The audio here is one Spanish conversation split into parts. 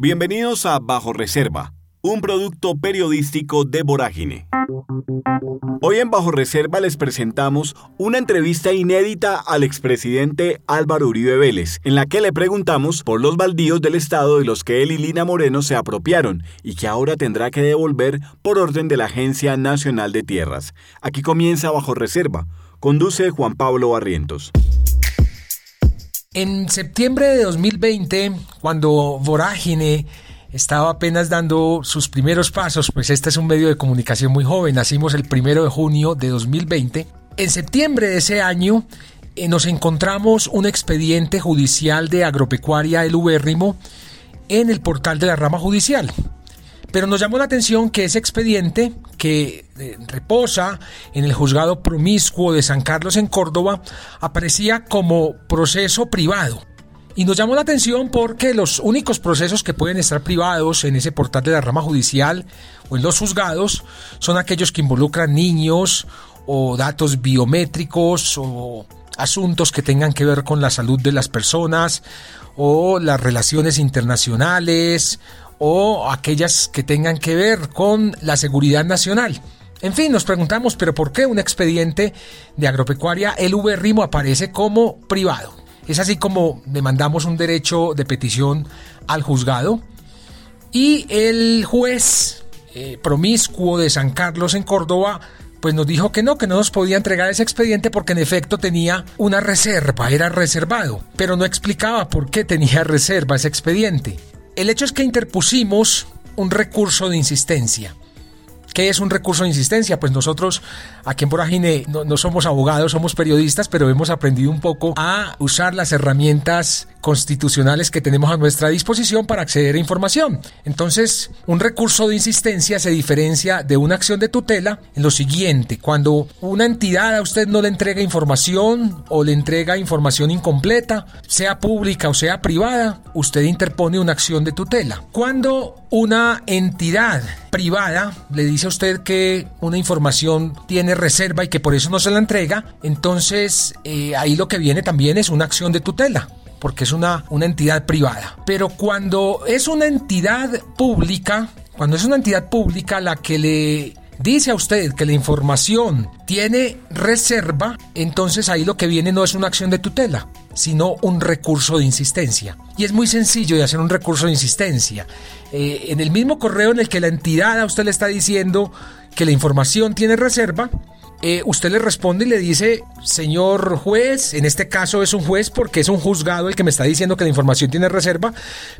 Bienvenidos a Bajo Reserva, un producto periodístico de Vorágine. Hoy en Bajo Reserva les presentamos una entrevista inédita al expresidente Álvaro Uribe Vélez, en la que le preguntamos por los baldíos del Estado de los que él y Lina Moreno se apropiaron y que ahora tendrá que devolver por orden de la Agencia Nacional de Tierras. Aquí comienza Bajo Reserva. Conduce Juan Pablo Barrientos. En septiembre de 2020, cuando Vorágine estaba apenas dando sus primeros pasos, pues este es un medio de comunicación muy joven, nacimos el primero de junio de 2020. En septiembre de ese año eh, nos encontramos un expediente judicial de agropecuaria El Ubérrimo en el portal de la rama judicial. Pero nos llamó la atención que ese expediente que eh, reposa en el juzgado promiscuo de San Carlos en Córdoba aparecía como proceso privado. Y nos llamó la atención porque los únicos procesos que pueden estar privados en ese portal de la rama judicial o en los juzgados son aquellos que involucran niños o datos biométricos o asuntos que tengan que ver con la salud de las personas o las relaciones internacionales o aquellas que tengan que ver con la seguridad nacional. En fin, nos preguntamos, pero ¿por qué un expediente de agropecuaria, el Rimo, aparece como privado? Es así como demandamos un derecho de petición al juzgado y el juez eh, promiscuo de San Carlos en Córdoba pues nos dijo que no, que no nos podía entregar ese expediente porque en efecto tenía una reserva, era reservado, pero no explicaba por qué tenía reserva ese expediente. El hecho es que interpusimos un recurso de insistencia. ¿Qué es un recurso de insistencia? Pues nosotros aquí en Poragine no, somos abogados, somos periodistas, pero hemos aprendido un poco a usar las herramientas constitucionales que tenemos a nuestra disposición para acceder a información. Entonces, un recurso de insistencia se diferencia de una acción de tutela en lo siguiente, cuando una entidad a usted no le entrega información o le entrega información incompleta, sea pública o sea privada, usted interpone una acción de tutela. Cuando una entidad privada le dice a usted que una información tiene reserva y que por eso no se la entrega, entonces eh, ahí lo que viene también es una acción de tutela porque es una, una entidad privada. Pero cuando es una entidad pública, cuando es una entidad pública la que le dice a usted que la información tiene reserva, entonces ahí lo que viene no es una acción de tutela, sino un recurso de insistencia. Y es muy sencillo de hacer un recurso de insistencia. Eh, en el mismo correo en el que la entidad a usted le está diciendo que la información tiene reserva, eh, usted le responde y le dice, señor juez, en este caso es un juez porque es un juzgado el que me está diciendo que la información tiene reserva,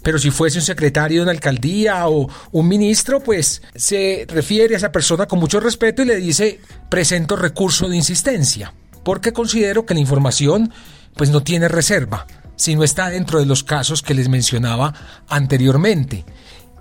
pero si fuese un secretario de una alcaldía o un ministro, pues se refiere a esa persona con mucho respeto y le dice, presento recurso de insistencia, porque considero que la información pues no tiene reserva, sino está dentro de los casos que les mencionaba anteriormente.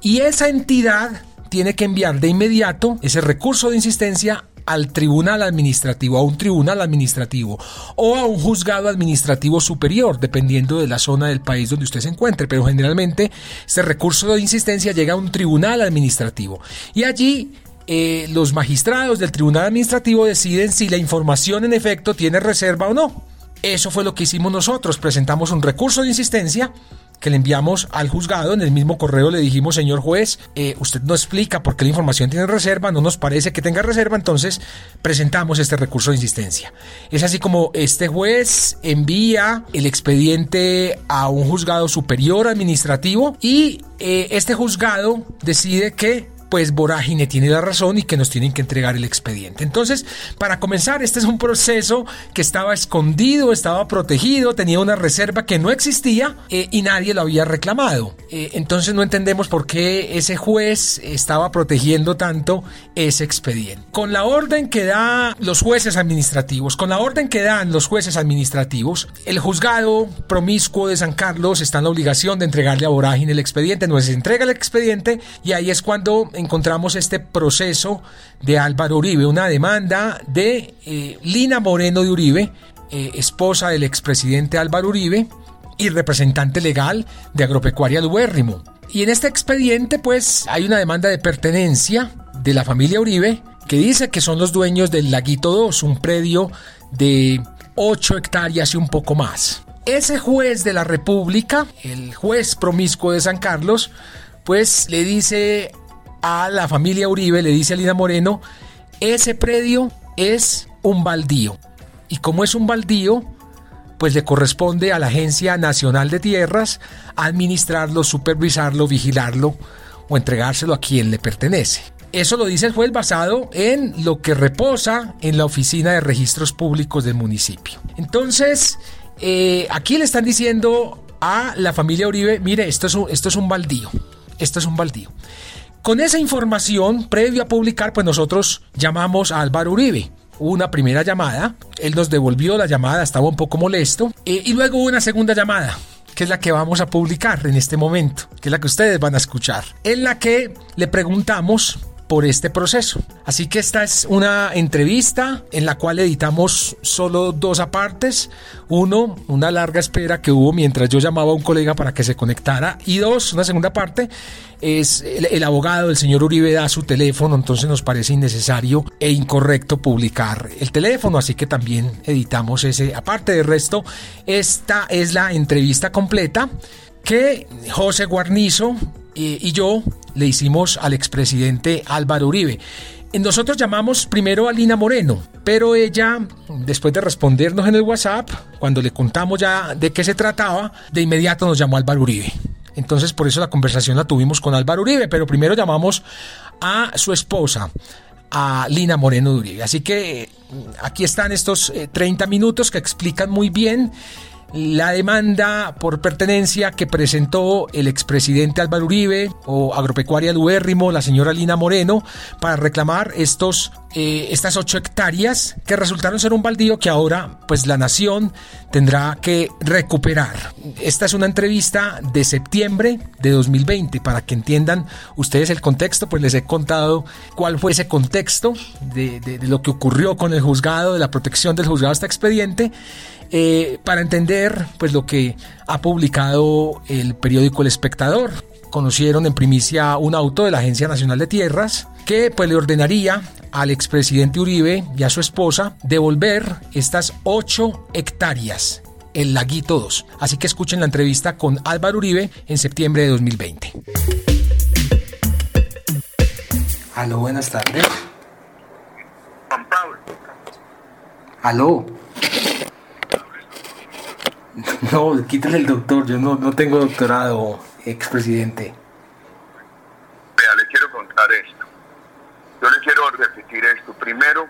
Y esa entidad tiene que enviar de inmediato ese recurso de insistencia al tribunal administrativo, a un tribunal administrativo o a un juzgado administrativo superior, dependiendo de la zona del país donde usted se encuentre. Pero generalmente este recurso de insistencia llega a un tribunal administrativo y allí eh, los magistrados del tribunal administrativo deciden si la información en efecto tiene reserva o no. Eso fue lo que hicimos nosotros. Presentamos un recurso de insistencia que le enviamos al juzgado, en el mismo correo le dijimos, señor juez, eh, usted no explica por qué la información tiene reserva, no nos parece que tenga reserva, entonces presentamos este recurso de insistencia. Es así como este juez envía el expediente a un juzgado superior administrativo y eh, este juzgado decide que pues Vorágine tiene la razón y que nos tienen que entregar el expediente. Entonces, para comenzar, este es un proceso que estaba escondido, estaba protegido, tenía una reserva que no existía eh, y nadie lo había reclamado. Eh, entonces no entendemos por qué ese juez estaba protegiendo tanto ese expediente. Con la orden que da los jueces administrativos, con la orden que dan los jueces administrativos, el juzgado promiscuo de San Carlos está en la obligación de entregarle a Vorágine el expediente, no se entrega el expediente y ahí es cuando encontramos este proceso de Álvaro Uribe, una demanda de eh, Lina Moreno de Uribe, eh, esposa del expresidente Álvaro Uribe y representante legal de Agropecuaria Duérrimo. Y en este expediente pues hay una demanda de pertenencia de la familia Uribe que dice que son los dueños del Laguito 2, un predio de 8 hectáreas y un poco más. ese juez de la República, el juez promiscuo de San Carlos, pues le dice a la familia Uribe, le dice a Lina Moreno, ese predio es un baldío. Y como es un baldío, pues le corresponde a la Agencia Nacional de Tierras administrarlo, supervisarlo, vigilarlo o entregárselo a quien le pertenece. Eso lo dice el juez basado en lo que reposa en la Oficina de Registros Públicos del municipio. Entonces, eh, aquí le están diciendo a la familia Uribe, mire, esto es un, esto es un baldío, esto es un baldío. Con esa información, previo a publicar, pues nosotros llamamos a Álvaro Uribe. una primera llamada, él nos devolvió la llamada, estaba un poco molesto, eh, y luego una segunda llamada que es la que vamos a publicar en este momento, que es la que ustedes van a escuchar, en la que le preguntamos por este proceso. Así que esta es una entrevista en la cual editamos solo dos apartes. Uno, una larga espera que hubo mientras yo llamaba a un colega para que se conectara. Y dos, una segunda parte, es el, abogado, el señor Uribe, da su teléfono, entonces nos parece innecesario e incorrecto publicar el teléfono, así que también editamos ese. Aparte del resto, esta es la entrevista completa que José Guarnizo eh, y yo le hicimos al expresidente Álvaro Uribe. Nosotros llamamos primero a Lina Moreno, pero ella, después de respondernos en el WhatsApp, cuando le contamos ya de qué se trataba, de inmediato nos llamó Álvaro Uribe. Entonces por eso la conversación la tuvimos con Álvaro Uribe, pero primero llamamos a su esposa, a Lina Moreno Uribe. Así que aquí están estos 30 eh, minutos que explican muy bien la demanda por pertenencia que presentó el expresidente Álvaro Uribe o Agropecuaria Luérrimo, la señora Lina Moreno, para reclamar estos, eh, estas ocho hectáreas que resultaron ser un baldío que ahora pues la nación tendrá que recuperar. Esta es una entrevista de septiembre de 2020 para que entiendan ustedes el contexto, pues les he contado cuál fue ese contexto de, de lo que ocurrió con el juzgado, de la protección del juzgado a este expediente. Eh, para entender pues lo que ha publicado el periódico El Espectador. Conocieron en primicia un auto de la Agencia Nacional de Tierras que pues le ordenaría al expresidente Uribe y a su esposa devolver estas 8 hectáreas el Laguito 2. Así que escuchen la entrevista con Álvaro Uribe en septiembre de 2020. Aló, buenas tardes. Juan Pablo. Aló. No, quítale el doctor, yo no, no tengo doctorado, expresidente. Vea, le quiero contar esto. Yo le quiero repetir esto. Primero,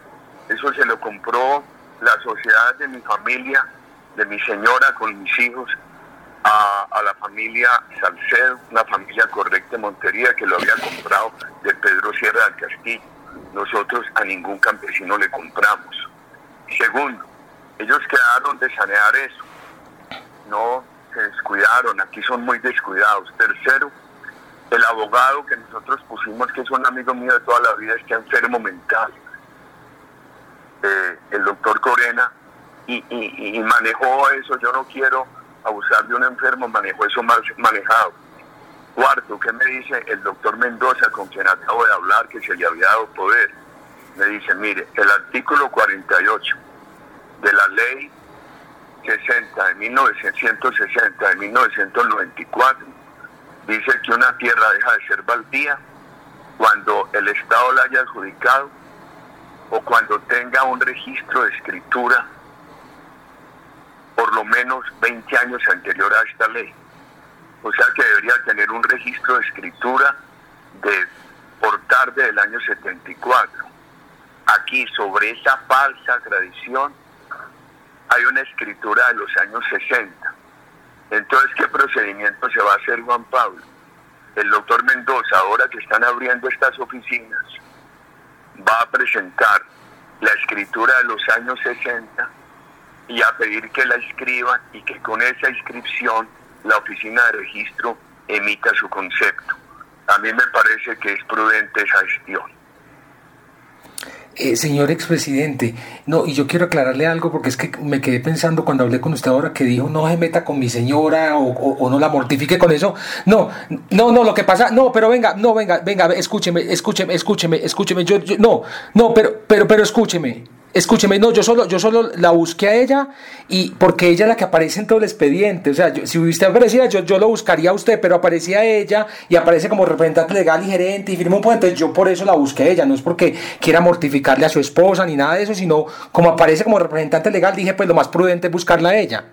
eso se lo compró la sociedad de mi familia, de mi señora con mis hijos, a, la familia Salcedo, una familia correcta de Montería que lo había comprado de Pedro Sierra del Castillo. Nosotros a ningún campesino le compramos. Segundo, ellos quedaron de sanear eso no se descuidaron, aquí son muy descuidados. Tercero, el abogado que nosotros pusimos, que es un amigo mío de toda la vida, está enfermo mental, eh, el doctor Corena, y, manejó eso, yo no quiero abusar de un enfermo, manejó eso mal manejado. Cuarto, ¿qué me dice el doctor Mendoza, con quien acabo de hablar, que se le había dado poder? Me dice, mire, el artículo 48 de la ley 60, de 1960, de 1994, dice que una tierra deja de ser baldía cuando el Estado la haya adjudicado o cuando tenga un registro de escritura por lo menos 20 años anterior a esta ley. O sea que debería tener un registro de escritura de por tarde del año 74. Aquí, sobre esa falsa tradición, hay una escritura de los años 60. Entonces, ¿qué procedimiento se va a hacer Juan Pablo? El doctor Mendoza, ahora que están abriendo estas oficinas, va a presentar la escritura de los años 60 y a pedir que la escriban y que con esa inscripción la oficina de registro emita su concepto. A mí me parece que es prudente esa gestión. Eh, señor expresidente, no, y yo quiero aclararle algo porque es que me quedé pensando cuando hablé con usted ahora que dijo no se meta con mi señora o, no la mortifique con eso. No, no, no, lo que pasa, no, pero venga, no, venga, venga, escúcheme, escúcheme, escúcheme, escúcheme, yo, yo no, no, pero, pero, pero escúcheme. Escúcheme, no, yo solo, yo solo la busqué a ella y porque ella es la que aparece en todo el expediente. O sea, si usted aparecía, yo, yo lo buscaría a usted, pero aparecía ella y aparece como representante legal y gerente y firma un puente. Yo por eso la busqué a ella, no es porque quiera mortificarle a su esposa ni nada de eso, sino como aparece como representante legal, dije pues lo más prudente es buscarla a ella.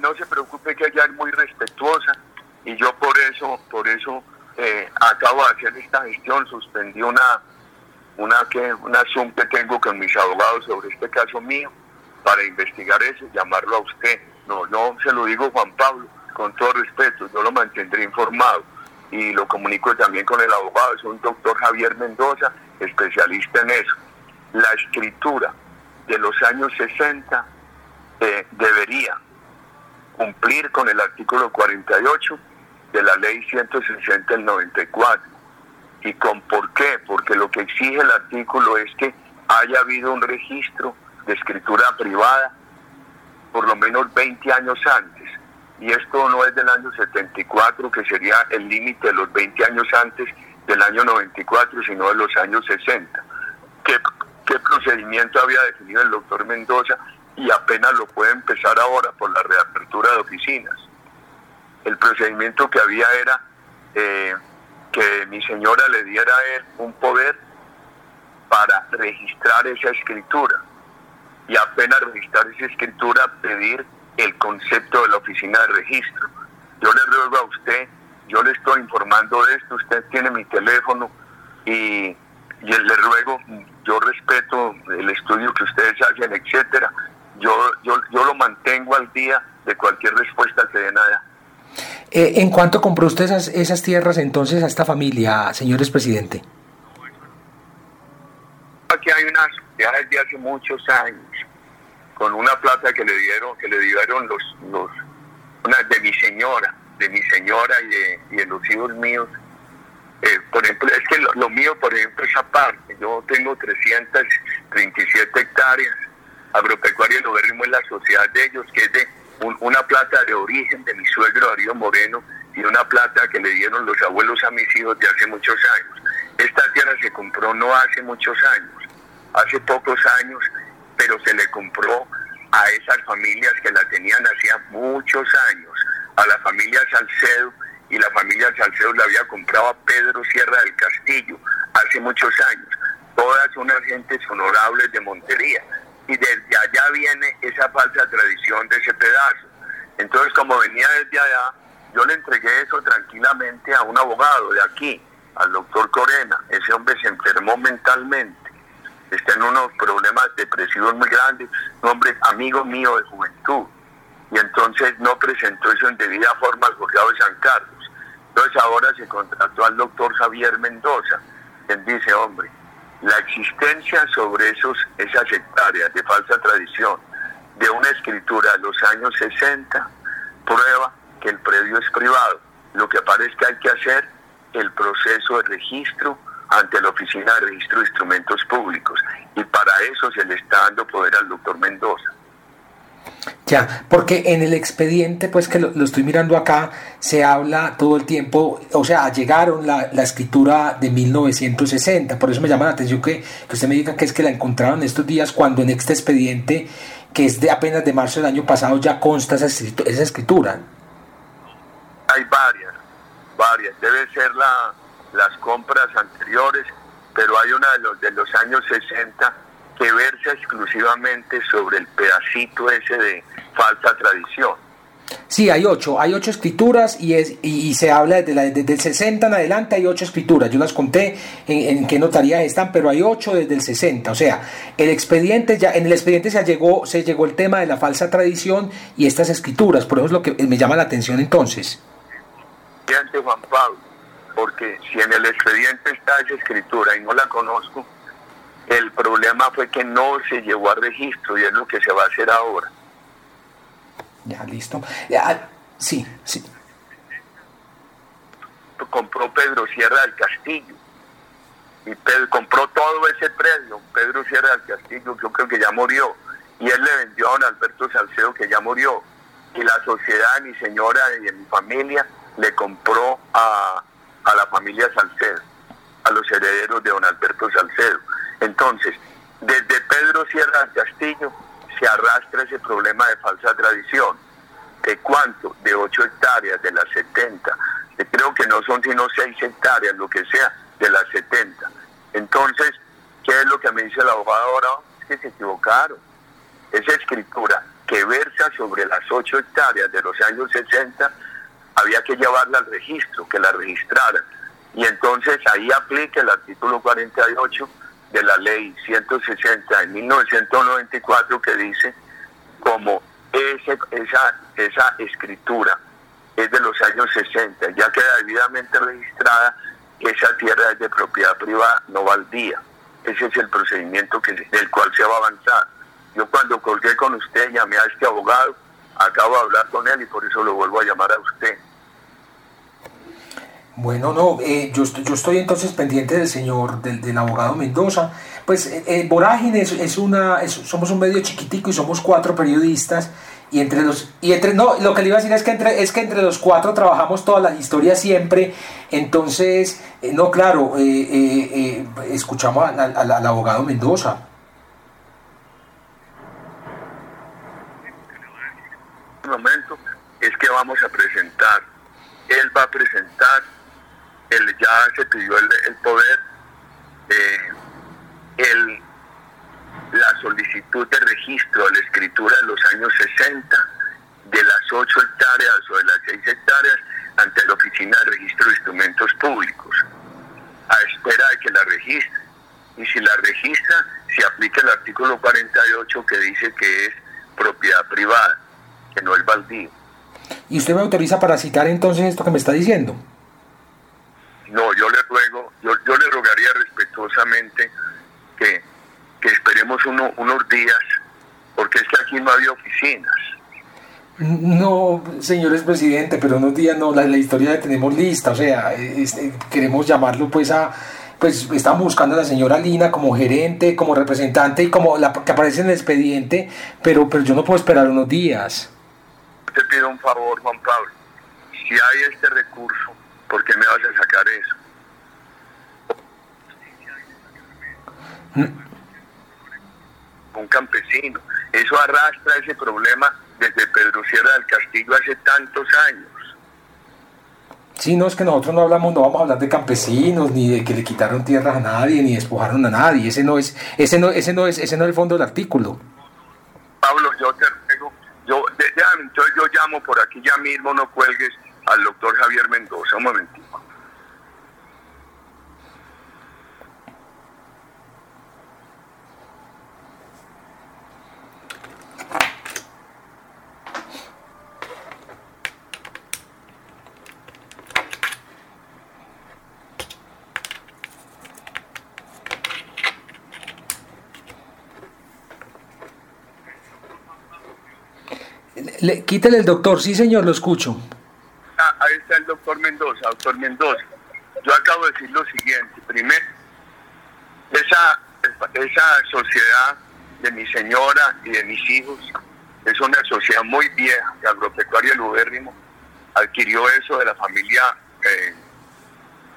No se preocupe que ella es muy respetuosa y yo por eso, por eso eh, acabo de hacer esta gestión, suspendí una una que una Zoom que tengo con mis abogados sobre este caso mío para investigar eso, llamarlo a usted. No, no se lo digo Juan Pablo, con todo respeto, yo lo mantendré informado y lo comunico también con el abogado, es un doctor Javier Mendoza, especialista en eso. La escritura de los años 60 eh, debería cumplir con el artículo 48 de la ley 160 del 94 ¿Y con por qué? Porque lo que exige el artículo es que haya habido un registro de escritura privada por lo menos 20 años antes. Y esto no es del año 74, que sería el límite de los 20 años antes del año 94, sino de los años 60. ¿Qué, ¿Qué procedimiento había definido el doctor Mendoza? Y apenas lo puede empezar ahora por la reapertura de oficinas. El procedimiento que había era... Eh, que mi señora le diera a él un poder para registrar esa escritura y apenas registrar esa escritura pedir el concepto de la oficina de registro. Yo le ruego a usted, yo le estoy informando de esto, usted tiene mi teléfono y, le ruego, yo respeto el estudio que ustedes hacen, etcétera. Yo, yo, yo lo mantengo al día de cualquier respuesta que den allá. Eh, ¿En cuánto compró usted esas, esas tierras entonces a esta familia, señores presidente? Aquí hay una sociedad desde hace muchos años, con una plata que le dieron, que le dieron los, los una de mi señora, de mi señora y de, los hijos míos. Eh, por ejemplo, es que lo, mío, por ejemplo, es aparte. Yo tengo 337 hectáreas agropecuaria y logaritmo en la sociedad de ellos, que es de una plata de origen de mi suegro Darío Moreno y una plata que le dieron los abuelos a mis hijos de hace muchos años. Esta tierra se compró no hace muchos años, hace pocos años, pero se le compró a esas familias que la tenían hacía muchos años, a la familia Salcedo, y la familia Salcedo la había comprado a Pedro Sierra del Castillo hace muchos años. Todas unas gentes honorables de Montería y desde allá viene esa falsa tradición de ese pedazo. Entonces, como venía desde allá, yo le entregué eso tranquilamente a un abogado de aquí, al doctor Corena. Ese hombre se enfermó mentalmente, está en unos problemas depresivos muy grandes, un hombre amigo mío de juventud. Y entonces no presentó eso en debida forma al juzgado de San Carlos. Entonces ahora se contrató al doctor Javier Mendoza, quien dice, hombre, la existencia sobre esos, esas hectáreas de falsa tradición de una escritura de los años 60 prueba que el predio es privado. Lo que que hay que hacer el proceso de registro ante la Oficina de Registro de Instrumentos Públicos y para eso se le está dando poder al doctor Mendoza. Ya, porque en el expediente, pues que lo, estoy mirando acá, se habla todo el tiempo, o sea, llegaron la, la, escritura de 1960, por eso me llama la atención que, que, usted me diga que es que la encontraron estos días cuando en este expediente, que es de apenas de marzo del año pasado, ya consta esa. Esa escritura. Hay varias, varias, debe ser la, las compras anteriores, pero hay una de los, de los años 60 que versa exclusivamente sobre el pedacito ese de falsa tradición. Sí, hay ocho, hay ocho escrituras y, es, y, se habla desde, la, desde, el 60 en adelante hay ocho escrituras. Yo las conté en, en qué notaría están, pero hay ocho desde el 60. O sea, el expediente ya, en el expediente se llegó, se llegó el tema de la falsa tradición y estas escrituras. Por eso es lo que me llama la atención entonces. Juan Pablo, porque si en el expediente está esa escritura y no la conozco, problema fue que no se llevó a registro y es lo que se va a hacer ahora. Ya, listo. Ya, sí, sí. Compró Pedro Sierra del Castillo. Y Pedro, compró todo ese predio. Pedro Sierra del Castillo, yo creo que ya murió. Y él le vendió a don Alberto Salcedo, que ya murió. Y la sociedad, mi señora y de mi familia, le compró a, a la familia Salcedo, a los herederos de don Alberto Salcedo. Entonces, Desde Pedro Sierra Castillo se arrastra ese problema de falsa tradición. ¿De cuánto? De 8 hectáreas, de las 70. Creo que no son sino 6 hectáreas, lo que sea, de las 70. Entonces, ¿qué es lo que me dice el abogado ahora? Es que se equivocaron. Esa escritura que versa sobre las 8 hectáreas de los años 60, había que llevarla al registro, que la registraran. Y entonces ahí aplica el artículo 48 de la ley 160 de 1994 que dice como ese, esa, esa escritura es de los años 60, ya queda debidamente registrada esa tierra es de propiedad privada, no baldía. Ese es el procedimiento que, del cual se va a avanzar. Yo cuando colgué con usted llamé a este abogado, acabo de hablar con él y por eso lo vuelvo a llamar a usted. Bueno, no, eh, yo, yo estoy entonces pendiente del señor, del, del abogado Mendoza. Pues eh, eh Vorágine es, una, somos un medio chiquitico y somos cuatro periodistas. Y entre los, y entre, no, lo que le iba a decir es que entre, es que entre los cuatro trabajamos todas las historias siempre. Entonces, eh, no, claro, escuchamos al, al abogado Mendoza. momento es que vamos a presentar, él va a presentar él ya se pidió el, poder, eh, el, la solicitud de registro de la escritura de los años 60 de las 8 hectáreas o de las 6 hectáreas ante la Oficina de Registro de Instrumentos Públicos, a espera de que la registre. Y si la registra, se aplica el artículo 48 que dice que es propiedad privada, que no es baldío. ¿Y usted me autoriza para citar entonces esto que me está diciendo? No, yo le ruego, yo, yo le rogaría respetuosamente que, esperemos unos días, porque es que aquí no había oficinas. No, señores presidente, pero unos días no, la, historia la tenemos lista, o sea, este, queremos llamarlo pues a, pues estamos buscando a la señora Lina como gerente, como representante y como la que aparece en el expediente, pero, pero yo no puedo esperar unos días. Te pido un favor, Juan Pablo, si hay este recurso, ¿por qué me vas a sacar eso? Un campesino. Eso arrastra ese problema desde Pedro Sierra del Castillo hace tantos años. Sí, no, es que nosotros no hablamos, no vamos a hablar de campesinos, ni de que le quitaron tierras a nadie, ni despojaron a nadie. Ese no es, ese no, ese no es, ese no es el fondo del artículo. Pablo, yo te ruego, yo, entonces yo llamo por aquí ya mismo, no cuelgues al doctor Javier Mendoza. Un momentito. Le, quítele el doctor, sí señor, lo escucho ahí está el doctor Mendoza. Yo acabo de decir lo siguiente. Primero, esa, sociedad de mi señora y de mis hijos es una sociedad muy vieja, de agropecuaria Lubérrimo, adquirió eso de la familia eh,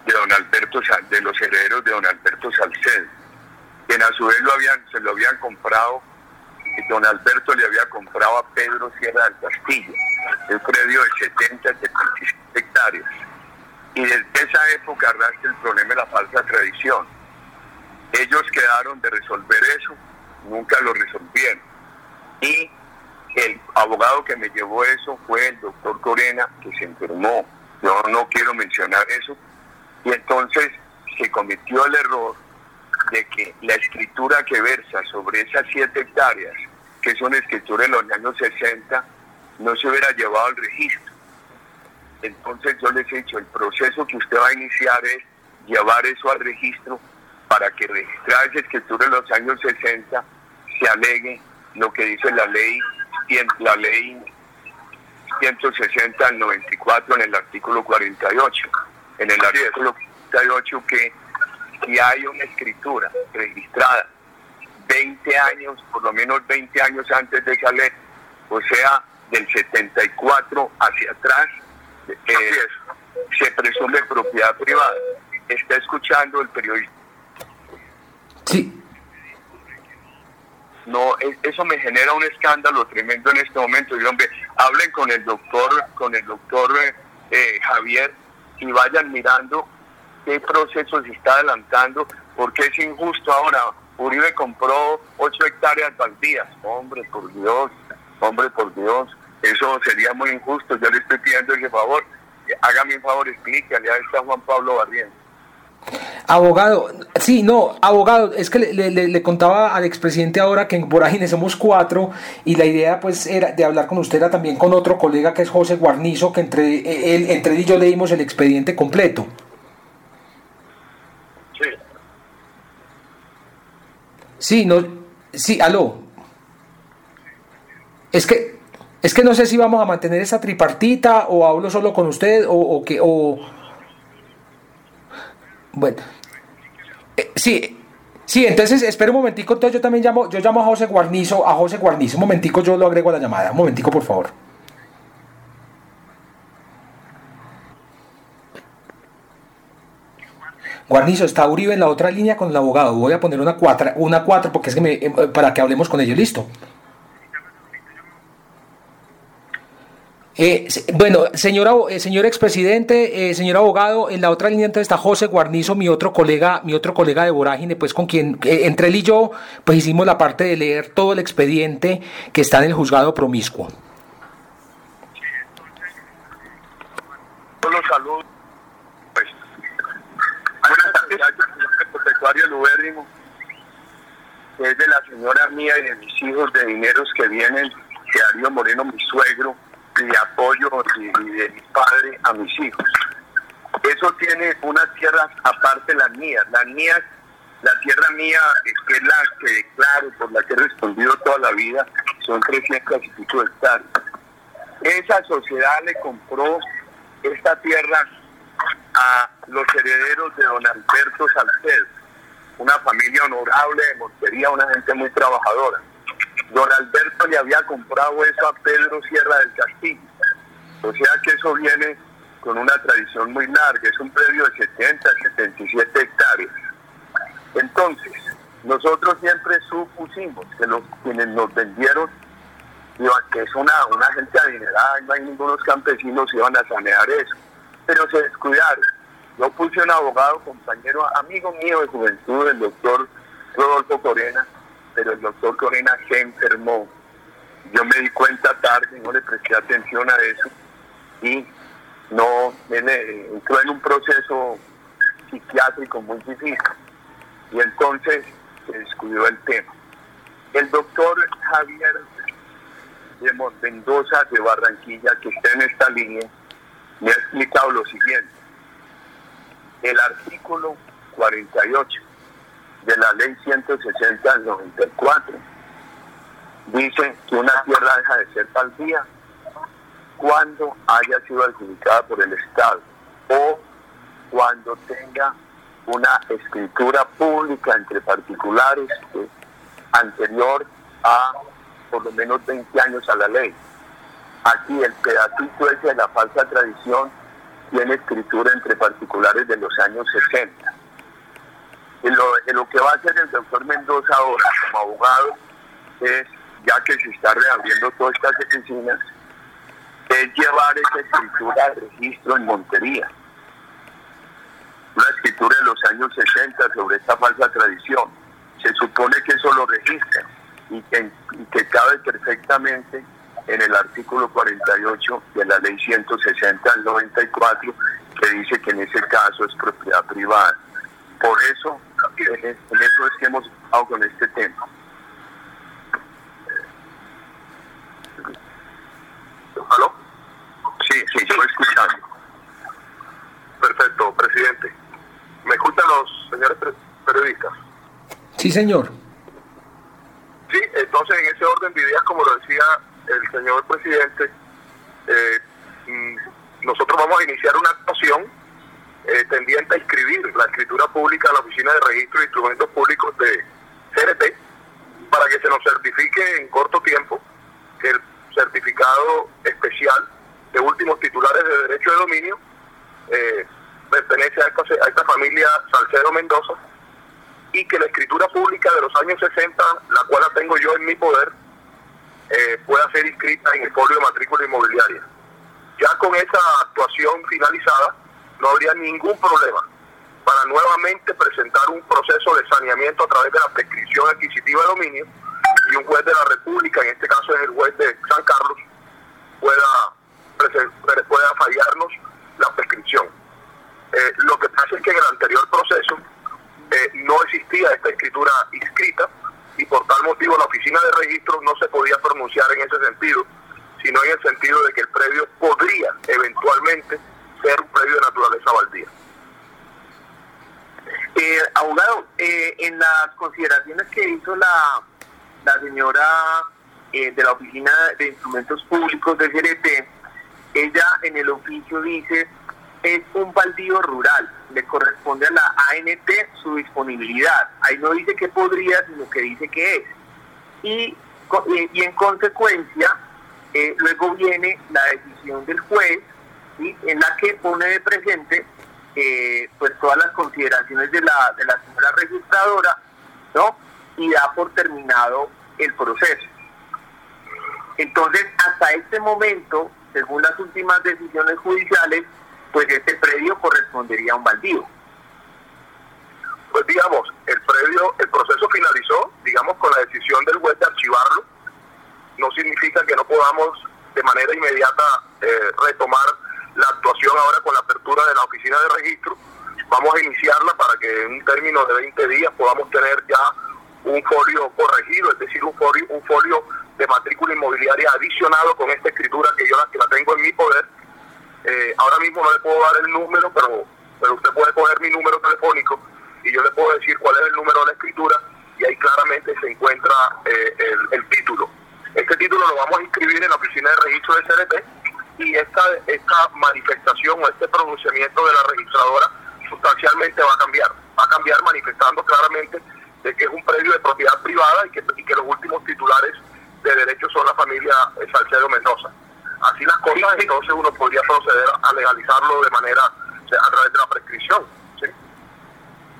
de don Alberto, de los herederos de don Alberto Salcedo, quien a su vez lo habían, se lo habían comprado, don Alberto le había comprado a Pedro Sierra del Castillo un predio de 70, 75 hectáreas. Y desde esa época arrastra el problema de la falsa tradición. Ellos quedaron de resolver eso, nunca lo resolvieron. Y el abogado que me llevó eso fue el doctor Corena, que se enfermó. Yo no quiero mencionar eso. Y entonces se cometió el error de que la escritura que versa sobre esas siete hectáreas, que es una escritura de los años 60, no se hubiera llevado al registro. Entonces yo les he dicho, el proceso que usted va a iniciar es llevar eso al registro para que registrada esa escritura en los años 60 se alegue lo que dice la ley, la ley 160 al 94 en el artículo 48. En el artículo 48 que si hay una escritura registrada 20 años, por lo menos 20 años antes de esa ley, o sea, del 74 hacia atrás, eh, se presume propiedad privada. Está escuchando el periodista. Sí. no, eso me genera un escándalo tremendo en este momento. Y hombre, hablen con el doctor, con el doctor eh, eh, Javier y vayan mirando qué proceso se está adelantando, porque es injusto ahora. Uribe compró 8 hectáreas baldías. Hombre, por Dios, hombre, por Dios. Eso sería muy injusto. Yo le estoy pidiendo ese favor. Hágame un favor, explícale a este Juan Pablo Barrientos. Abogado, sí, no, abogado, es que le, contaba al expresidente ahora que en Vorágine somos cuatro y la idea pues era de hablar con usted era también con otro colega que es José Guarnizo, que entre él, entre él y yo leímos el expediente completo. Sí. Sí, no, sí, aló. Es que, es que no sé si vamos a mantener esa tripartita o hablo solo con usted o, que, o bueno, eh, sí, sí, entonces espera un momentico, entonces yo también llamo, yo llamo a José Guarnizo, a José Guarnizo, un momentico yo lo agrego a la llamada, un momentico por favor. Guarnizo, está Uribe en la otra línea con el abogado. Voy a poner una cuatro, una cuatro porque es que me, eh, para que hablemos con ellos. Listo. Eh, bueno, señora, eh, señor expresidente, eh, señor abogado, en la otra línea entonces está José Guarnizo, mi otro colega, mi otro colega de Vorágine, pues con quien entre él y yo, pues hicimos la parte de leer todo el expediente que está en el juzgado promiscuo. Los saludos. Pues, buenas tardes, Lubérrimo, es de la señora mía y de mis hijos de dineros que vienen, de Darío Moreno, mi suegro de apoyo y, de mi padre a mis hijos. Eso tiene unas tierras aparte las mías. Las mías, la tierra mía, que es la que declaro, por la que he respondido toda la vida, son 300 y pico hectáreas. Esa sociedad le compró esta tierra a los herederos de don Alberto Salcedo, una familia honorable de Montería, una gente muy trabajadora. Don Alberto le había comprado eso a Pedro Sierra del Castillo. O sea que eso viene con una tradición muy larga, es un predio de 70, 77 hectáreas. Entonces, nosotros siempre supusimos que los quienes nos vendieron que es una, una gente adinerada, no hay ningunos campesinos iban a sanear eso, pero se descuidaron. Yo puse un abogado, compañero, amigo mío de juventud, el doctor Rodolfo Corena, pero el doctor Corena se enfermó. Yo me di cuenta tarde, no le presté atención a eso y no entró en un proceso psiquiátrico muy difícil y entonces se descubrió el tema. El doctor Javier de Mendoza de Barranquilla, que está en esta línea, me ha explicado lo siguiente. El artículo 48 de la ley 160 del 94. Dice que una tierra deja de ser baldía cuando haya sido adjudicada por el Estado o cuando tenga una escritura pública entre particulares anterior a por lo menos 20 años a la ley. Aquí el pedacito ese de la falsa tradición tiene escritura entre particulares de los años 60 en lo, que va a hacer el doctor Mendoza ahora como abogado es, ya que se está reabriendo todas estas oficinas, es llevar esa escritura al registro en Montería. Una escritura de los años 60 sobre esta falsa tradición. Se supone que eso lo registra y que, y que cabe perfectamente en el artículo 48 de la ley 160 del 94 que dice que en ese caso es propiedad privada. Por eso en eso es que hemos estado con este tema. ¿Aló? Sí, sí, estoy escuchando. Perfecto, presidente. ¿Me escuchan los señores periodistas? Sí, señor. Sí, entonces en ese orden de ideas, como lo decía el señor presidente, eh, mm, nosotros vamos a iniciar una actuación eh, tendiente a inscribir la escritura pública a la Oficina de Registro de Instrumentos Públicos de CRT para que se nos certifique en corto tiempo que el certificado especial de últimos titulares de derecho de dominio eh, pertenece a esta, familia Salcedo Mendoza y que la escritura pública de los años 60, la cual la tengo yo en mi poder, eh, pueda ser inscrita en el folio de matrícula inmobiliaria. Ya con esa actuación finalizada, no habría ningún problema para nuevamente presentar un proceso de saneamiento a través de la prescripción adquisitiva de dominio y un juez de la República, en este caso es el juez de San Carlos, pueda, pueda fallarnos la prescripción. Eh, lo que pasa es que en el anterior proceso eh, no existía esta escritura inscrita y por tal motivo la oficina de registro no se podía pronunciar en ese sentido, sino en el sentido de que el predio podría eventualmente ser un predio de naturaleza baldía. Eh, abogado, eh, en las consideraciones que hizo la, la señora eh, de la Oficina de Instrumentos Públicos de CRT, ella en el oficio dice es un baldío rural, le corresponde a la ANT su disponibilidad. Ahí no dice que podría, sino que dice que es. Y, eh, y en consecuencia, eh, luego viene la decisión del juez, en la que pone de presente eh, pues todas las consideraciones de la, de la señora registradora, ¿no? Y da por terminado el proceso. Entonces, hasta este momento, según las últimas decisiones judiciales, pues este predio correspondería a un baldío. Pues digamos, el predio, el proceso finalizó, digamos, con la decisión del juez de archivarlo. No significa que no podamos de manera inmediata eh, retomar ahora con la apertura de la oficina de registro. Vamos a iniciarla para que en un término de 20 días podamos tener ya un folio corregido, es decir, un folio, un folio de matrícula inmobiliaria adicionado con esta escritura que yo la, que la tengo en mi poder. Eh, ahora mismo no le puedo dar el número, pero, usted puede coger mi número telefónico y yo le puedo decir cuál es el número de la escritura y ahí claramente se encuentra eh, el, título. Este título lo vamos a inscribir en la oficina de registro de CRT y esta, esta manifestación o este pronunciamiento de la registradora sustancialmente va a cambiar. Va a cambiar manifestando claramente de que es un predio de propiedad privada y que, y que los últimos titulares de derechos son la familia Salcedo Mendoza. Así las cosas, entonces uno podría proceder a legalizarlo de manera, a través de la prescripción. Sí,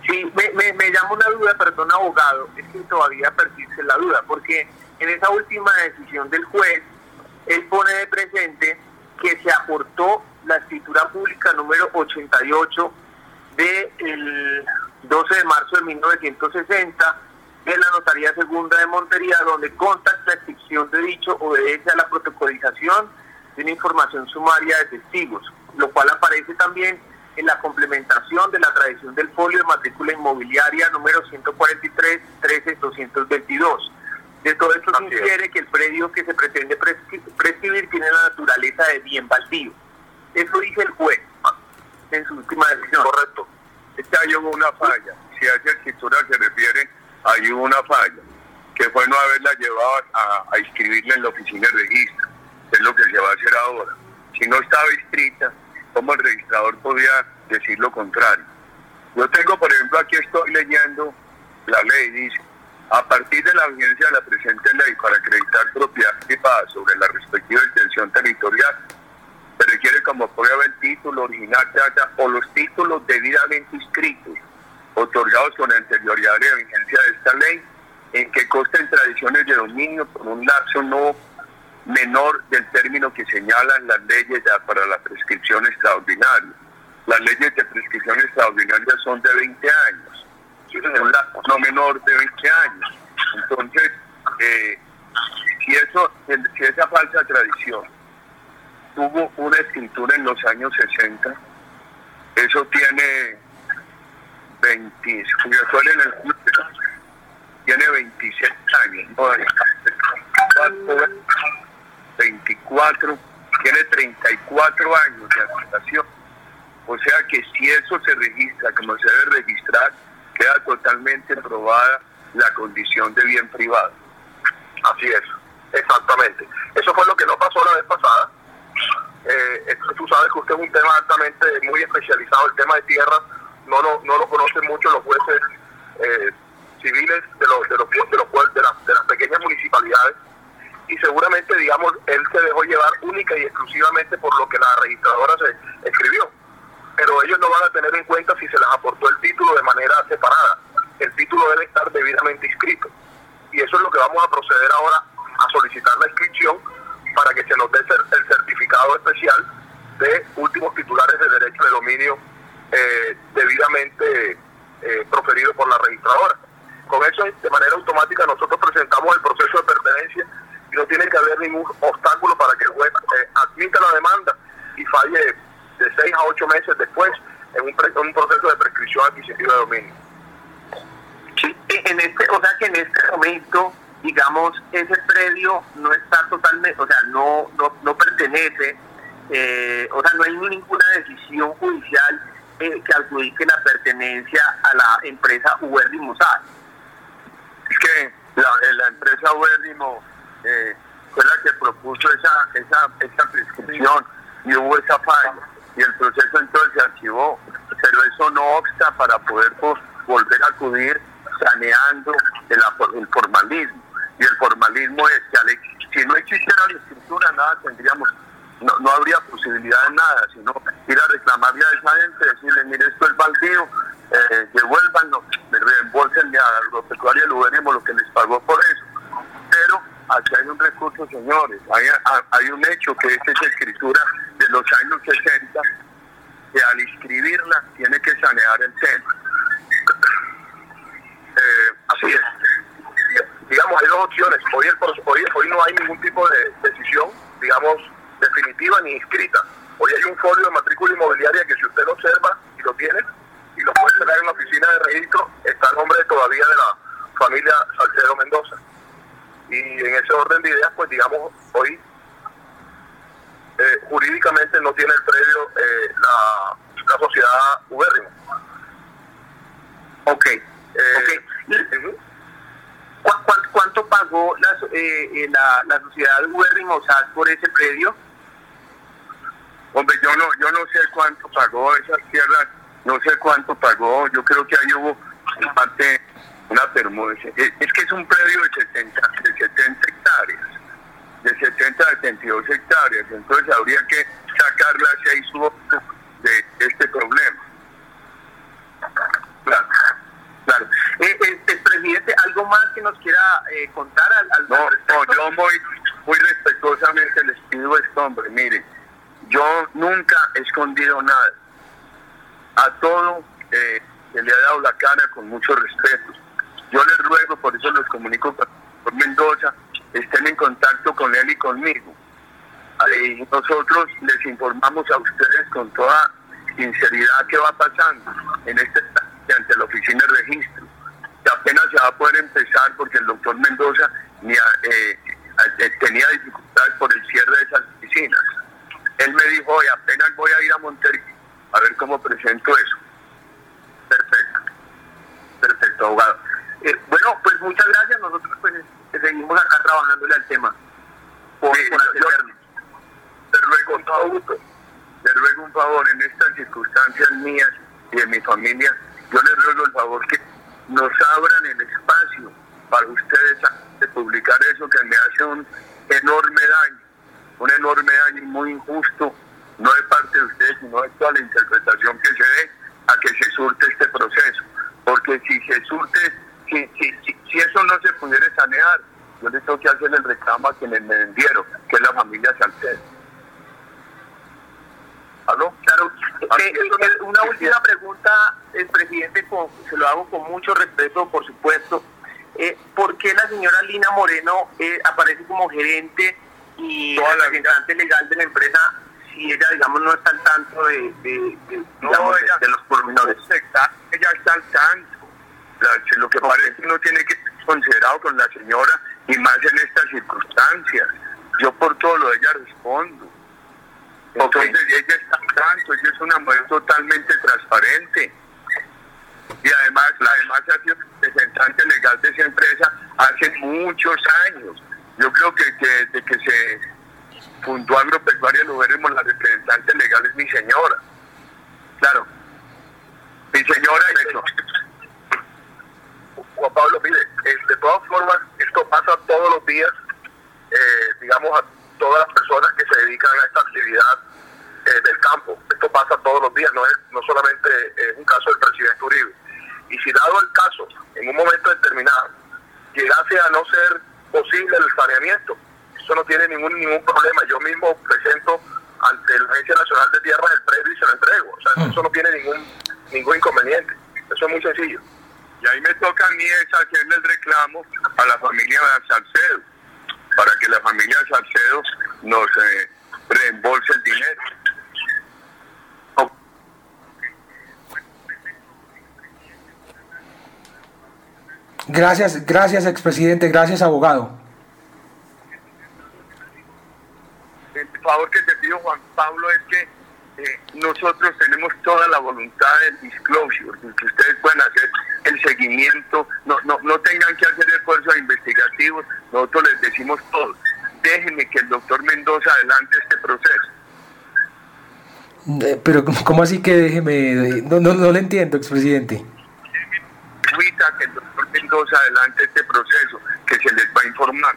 sí me, me, me llama una duda, perdón, abogado, es que todavía persiste la duda, porque en esa última decisión del juez, él pone de presente que se aportó la escritura pública número 88 del 12 de marzo de 1960 en la Notaría Segunda de Montería, donde consta la excepción de dicho obedece a la protocolización de una información sumaria de testigos, lo cual aparece también en la complementación de la tradición del folio de matrícula inmobiliaria número 143 13 222 de todo esto se infiere que el predio que se pretende prescribir tiene la naturaleza de bien baldío. Eso dice el juez en su última decisión. Correcto. Este hay una falla. Si a esa escritura se refiere, hay una falla, que fue no haberla llevado a, a inscribirla en la oficina de registro, es lo que se va a hacer ahora. Si no estaba inscrita, ¿cómo el registrador podía decir lo contrario? Yo tengo, por ejemplo, aquí estoy leyendo la ley, dice, a partir de la vigencia de la presente ley para acreditar propiedad privada sobre la respectiva extensión territorial, se requiere como prueba el título original o los títulos debidamente inscritos, otorgados con anterioridad de vigencia de esta ley, en que consten tradiciones de dominio por un lapso no menor del término que señalan las leyes para la prescripción extraordinaria. Las leyes de prescripción extraordinaria son de 20 años no menor de 20 años. Entonces, eh, si, eso, si esa falsa tradición tuvo una escritura en los años 60, eso tiene 20, en el tiene 26 años, 24, tiene 34 años de aplicación. O sea que si eso se registra como se debe registrar, queda totalmente probada la condición de bien privado. Así es, exactamente. Eso fue lo que no pasó la vez pasada. Eh, tú sabes que usted es un tema altamente muy especializado, el tema de tierra, no lo, no lo conocen mucho los jueces eh, civiles de los, de los, de, de, las, de las pequeñas municipalidades y seguramente, digamos, él se dejó llevar única y exclusivamente por lo que la registradora se escribió pero ellos no van a tener en cuenta si se les aportó el título de manera separada. El título que vamos a proceder ahora a solicitar la inscripción para que se nos dé el certificado especial de últimos titulares de derecho de dominio eh, debidamente eh, proferido por la registradora. Con eso, de manera automática, nosotros presentamos el proceso de pertenencia y no tiene que haber ningún obstáculo para que el juez eh, admita la demanda y falle de seis a ocho meses después en un, un proceso de prescripción adquisitiva de dominio. Sí, en este, o sea que en este momento, digamos, ese predio no está totalmente, o sea, no, no, no pertenece, eh, o sea, no hay ninguna decisión judicial eh, que adjudique la pertenencia a la empresa Uberdimo Es que la, la empresa Uberdimo eh, fue la que propuso esa, esa, esa prescripción y hubo esa falla y el proceso entonces se archivó, pero eso no obsta para poder pues, volver a acudir saneando el, el, formalismo. Y el formalismo es que si no existiera la escritura, nada tendríamos, no, no habría posibilidad de nada, sino ir a reclamarle a esa gente, decirle, mire, esto es baldío, eh, devuélvanlo, me reembolsen a agropecuaria y lo que les pagó por eso. Pero aquí hay un recurso, señores, hay, hay un hecho que es esa escritura los años 60, que al inscribirla tiene que sanear el tema. Eh, así es. Digamos, hay dos opciones. Hoy, hoy, hoy no hay ningún tipo de decisión, digamos, definitiva ni inscrita. Hoy hay un folio de matrícula inmobiliaria que si usted lo observa y lo tiene y lo puede tener en la oficina de registro, está el nombre todavía de la familia Salcedo Mendoza. Y en ese orden de ideas, pues digamos, hoy eh, jurídicamente no tiene el predio eh, la, la, sociedad Ubérrimo. Ok. Eh, okay. ¿Cuánto, pagó la, la, la sociedad Ubérrimo por ese predio? Hombre, yo no, yo no sé cuánto pagó esas tierras, no sé cuánto pagó, yo creo que ahí hubo en parte una permuta. Es que es un predio de 70, de 70 hectáreas, de 70 a 72 hectáreas, entonces habría que sacar las seis de este problema. Claro. Claro. Eh, eh, el, presidente, ¿algo más que nos quiera eh, contar al, al no, no, yo muy, muy respetuosamente les pido esto, hombre, miren yo nunca he escondido nada. A todo eh, se le ha dado la cara con mucho respeto. Yo les ruego, por eso los comunico por Mendoza, estén en contacto con él y conmigo. Nosotros les informamos a ustedes con toda sinceridad qué va pasando en este ante la oficina de registro. Que apenas se va a poder empezar porque el doctor Mendoza ni eh, eh, tenía dificultades por el cierre de esas oficinas él me dijo, hoy apenas voy a ir a Monterrey a ver cómo presento eso. Perfecto, perfecto, abogado. Eh, bueno, pues muchas gracias. Nosotros pues seguimos trabajándole al tema. Por, sí, te ruego un favor, le ruego un favor en estas circunstancias mías y de mi familia, yo les ruego el favor que nos abran el espacio para ustedes de publicar eso que me hace un enorme daño un enorme daño muy injusto, no de parte de ustedes, sino de toda la interpretación que se dé a que se surte este proceso. Porque si se surte, si, si, si, eso no se pudiera sanear, que hacer el reclamo a quienes me vendieron, que es la familia Salcedo. ¿Aló? Claro. Eh, eh, una última pregunta, el presidente, se lo hago con mucho respeto, por supuesto. Eh, ¿Por qué la señora Lina Moreno eh, aparece como gerente y toda la representante legal de la empresa, si ella, digamos, no está al tanto de, de, de, los pormenores. ella está al tanto. lo que parece que no tiene que ser considerado con la señora, y más en estas circunstancias. Yo por todo lo de ella respondo. Entonces ella está tanto, ella es una mujer totalmente transparente. Y además, además ha sido representante legal de esa empresa hace muchos años yo creo que, desde que se fundó Agropecuaria lo veremos la representante legal es mi señora. Claro. Mi señora y Juan Pablo, mire, eh, de todas formas, esto pasa todos los días, eh, digamos, a todas las personas que se dedican a esta actividad eh, del campo. Esto pasa todos los días, no es no solamente es un caso del presidente Uribe. Y si dado el caso, en un momento determinado, llegase a no ser posible el saneamiento. Eso no tiene ningún ningún problema. Yo mismo presento ante la Agencia Nacional de Tierras el predio y se lo entrego. O sea, eso no tiene ningún ningún inconveniente. Eso es muy sencillo. Y ahí me toca a mí es hacerle el reclamo a la familia de Salcedo, para que la familia de Salcedo nos eh, reembolse el dinero. Gracias, gracias expresidente, gracias abogado. El favor que te pido Juan Pablo es que eh, nosotros tenemos toda la voluntad del disclosure, que ustedes puedan hacer el seguimiento, no, no, no tengan que hacer esfuerzos investigativos, nosotros les decimos todo. Déjenme que el doctor Mendoza adelante este proceso. Eh, pero, ¿cómo así que déjeme? No, no, no le entiendo, expresidente. que el doctor Mendoza adelante este proceso, que se les va a informar.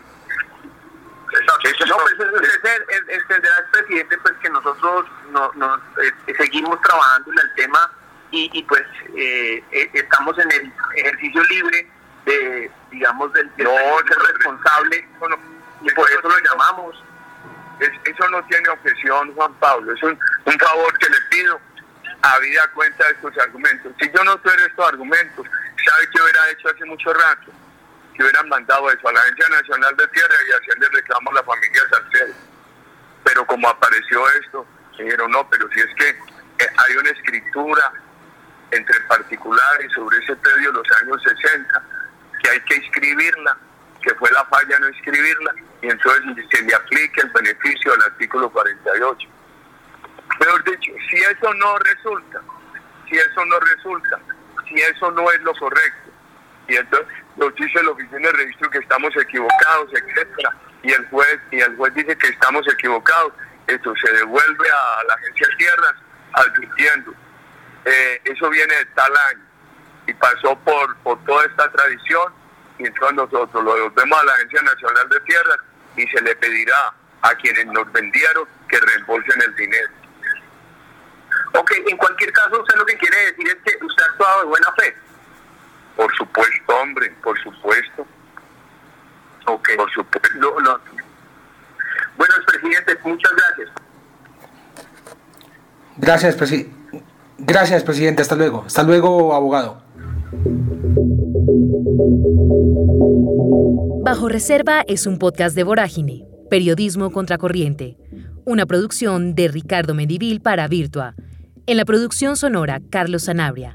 Exacto. No, pues es, el presidente, pues nosotros no, nos, eh, seguimos trabajando en el tema y, y pues eh, eh, estamos en el ejercicio libre de, digamos, del, del responsable y por eso lo llamamos. eso no tiene objeción, Juan Pablo, es un, un favor que le pido a vida cuenta de estos argumentos. Si yo no tuviera estos argumentos, ¿sabe qué hubiera hecho hace mucho rato? Que hubieran mandado eso a la Agencia Nacional de Tierra y hacerle reclamo a la familia Salcedo. Pero como apareció esto, dijeron, no, pero si es que eh, hay una escritura entre particulares sobre ese predio de los años 60, que hay que inscribirla, que fue la falla no inscribirla, y entonces se le aplique el beneficio del artículo 48. Mejor dicho, si eso no resulta, si eso no resulta, si eso no es lo correcto, y entonces nos dice la oficina de registro que estamos equivocados, etcétera, y el juez, y el juez dice que estamos equivocados, esto se devuelve a la agencia de tierras advirtiendo eh, eso viene de tal año y pasó por, por toda esta tradición y entonces nosotros lo devolvemos a la Agencia Nacional de Tierras y se le pedirá a quienes nos vendieron que reembolsen el dinero. Ok, en cualquier caso usted lo que quiere decir es que usted ha actuado de buena fe. Por supuesto, hombre, por supuesto. Ok. Por supuesto. Bueno, presidente, muchas gracias. Gracias, presidente. Gracias, presidente. Hasta luego. Hasta luego, abogado. Bajo Reserva es un podcast de Vorágine, Periodismo Contracorriente, una producción de Ricardo Medivil para Virtua. En la producción sonora, Carlos Sanabria.